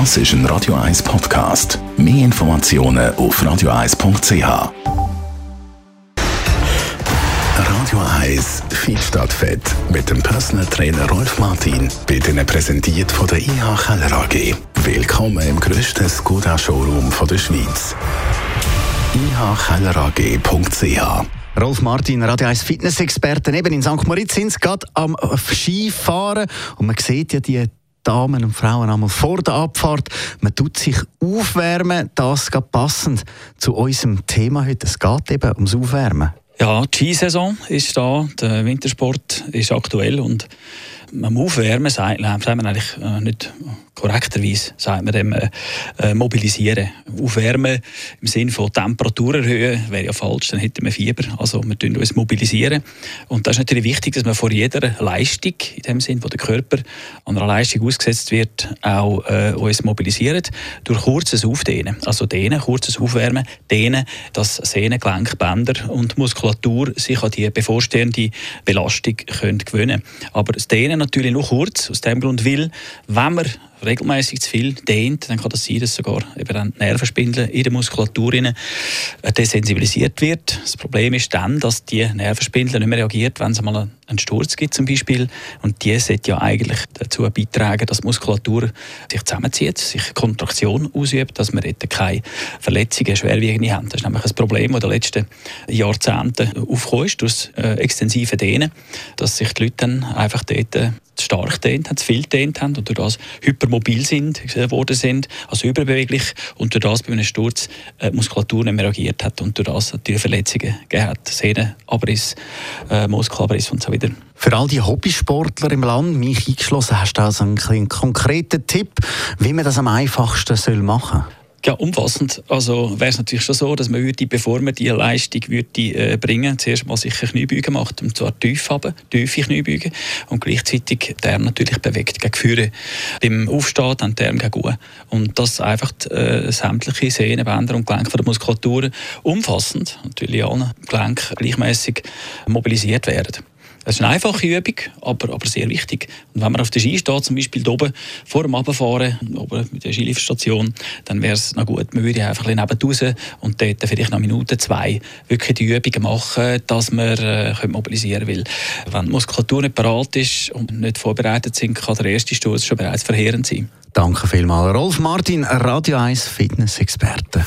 Das ist ein Radio 1 Podcast. Mehr Informationen auf radio1.ch. Radio 1 Fit statt Fett mit dem Personal Trainer Rolf Martin wird Ihnen präsentiert von der IH Keller AG. Willkommen im grössten Skoda-Showroom der Schweiz. ihkellerag.ch Rolf Martin, Radio 1 Fitness-Experte. Eben in St. Moritz sind sie gerade am Skifahren und man sieht ja die Damen und Frauen einmal vor der Abfahrt. Man tut sich aufwärmen, das geht passend zu unserem Thema heute. Es geht eben ums Aufwärmen. Ja, die Skisaison ist da, der Wintersport ist aktuell und am Aufwärmen sagt, sagt man eigentlich äh, nicht korrekterweise sagt man dem äh, äh, mobilisieren. Aufwärmen im Sinne von Temperatur erhöhen wäre ja falsch, dann hätten wir Fieber. Also wir tun uns mobilisieren. Und das ist natürlich wichtig, dass man vor jeder Leistung, in dem Sinn, wo der Körper an einer Leistung ausgesetzt wird, auch äh, uns mobilisieren. Durch kurzes Aufdehnen, also dehnen, kurzes Aufwärmen, dehnen, dass Sehnengelenk, Bänder und Muskulatur sich an die bevorstehende Belastung können gewöhnen. Aber das Dehnen natürlich nur kurz, aus dem Grund, weil, wenn man regelmäßig zu viel dehnt, dann kann das sein, dass sogar eben die Nervenspindel in der Muskulatur äh, desensibilisiert wird. Das Problem ist dann, dass die Nervenspindel nicht mehr reagiert, wenn es mal einen Sturz gibt zum Beispiel. Und die sollte ja eigentlich dazu beitragen, dass die Muskulatur sich zusammenzieht, sich Kontraktion ausübt, dass wir dort keine Verletzungen, schwerwiegende haben. Das ist nämlich ein Problem, das in den letzten Jahrzehnten aufgekommen ist, durch das äh, extensive Dehnen, dass sich die Leute dann einfach dort äh, zu stark dehnt haben, zu viel dehnt haben und durch das hypermobil sind, geworden sind, also überbeweglich und durch das bei einem Sturz äh, Muskulatur nicht mehr reagiert hat und durch das natürlich Verletzungen gegeben hat, Sehnenabriss, äh, Muskelabriss und so weiter. Für all die Hobbysportler im Land, mich eingeschlossen, hast du also einen konkreten Tipp, wie man das am einfachsten machen soll? Ja, umfassend. Also wäre es natürlich schon so, dass man würde, bevor man diese Leistung würde, äh, bringen zuerst mal sicher Kniebeugen macht, und zwar tief haben, tiefe Kniebeugen und gleichzeitig der natürlich bewegt gegen Führe. Beim Aufstehen dann der gegen Uhr. Und das einfach äh, sämtliche Sehnen, Bänder und Gelenke der Muskulatur umfassend, natürlich alle Gelenke gleichmäßig mobilisiert werden. Das ist eine einfache Übung, aber, aber sehr wichtig. Und wenn man auf der Ski steht, zum Beispiel oben vor dem Abfahren, oben mit der Skiliftstation, dann wäre es noch gut, man würde einfach ein bisschen und dort vielleicht noch Minuten, zwei wirklich die Übungen machen, dass man äh, mobilisieren will. Wenn die Muskulatur nicht bereit ist und nicht vorbereitet sind, kann der erste Stoß schon bereits verheerend sein. Danke vielmals. Rolf Martin, Radio 1 Fitness-Experte.